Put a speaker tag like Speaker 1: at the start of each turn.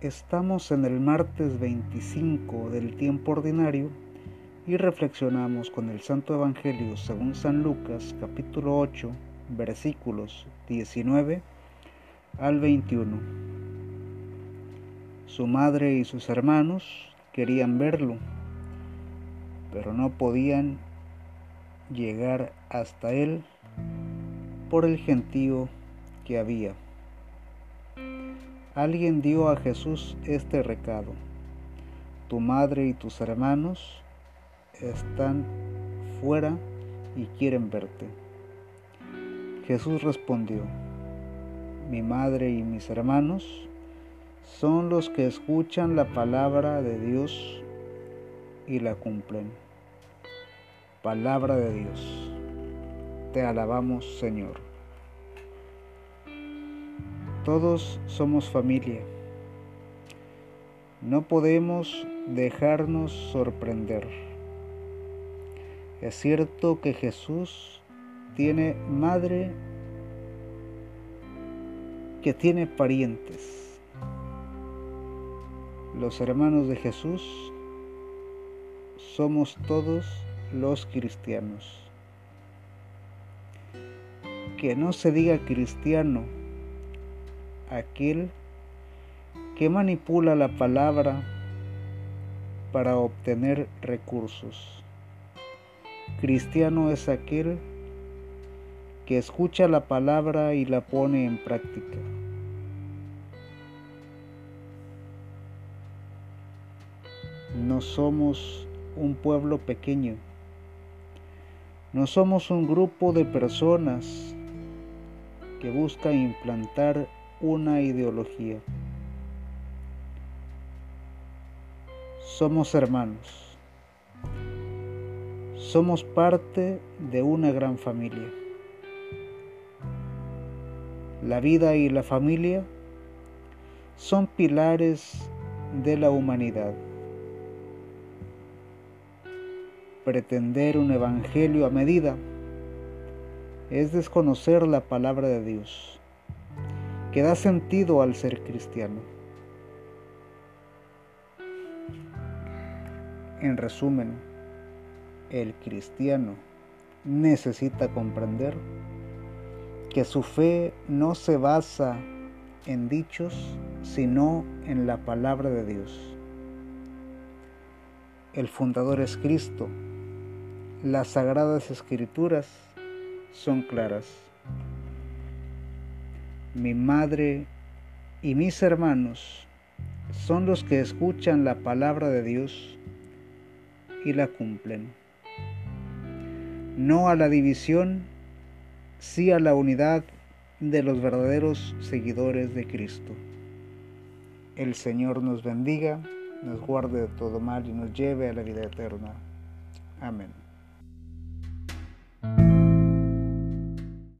Speaker 1: Estamos en el martes 25 del tiempo ordinario y reflexionamos con el Santo Evangelio según San Lucas capítulo 8 versículos 19 al 21. Su madre y sus hermanos querían verlo, pero no podían llegar hasta él por el gentío que había alguien dio a Jesús este recado. Tu madre y tus hermanos están fuera y quieren verte. Jesús respondió, mi madre y mis hermanos son los que escuchan la palabra de Dios y la cumplen. Palabra de Dios. Te alabamos, Señor. Todos somos familia. No podemos dejarnos sorprender. Es cierto que Jesús tiene madre que tiene parientes. Los hermanos de Jesús somos todos los cristianos. Que no se diga cristiano aquel que manipula la palabra para obtener recursos. Cristiano es aquel que escucha la palabra y la pone en práctica. No somos un pueblo pequeño. No somos un grupo de personas que busca implantar una ideología. Somos hermanos. Somos parte de una gran familia. La vida y la familia son pilares de la humanidad. Pretender un evangelio a medida es desconocer la palabra de Dios que da sentido al ser cristiano. En resumen, el cristiano necesita comprender que su fe no se basa en dichos, sino en la palabra de Dios. El fundador es Cristo. Las sagradas escrituras son claras mi madre y mis hermanos son los que escuchan la palabra de Dios y la cumplen. No a la división, sí a la unidad de los verdaderos seguidores de Cristo. El Señor nos bendiga, nos guarde de todo mal y nos lleve a la vida eterna. Amén.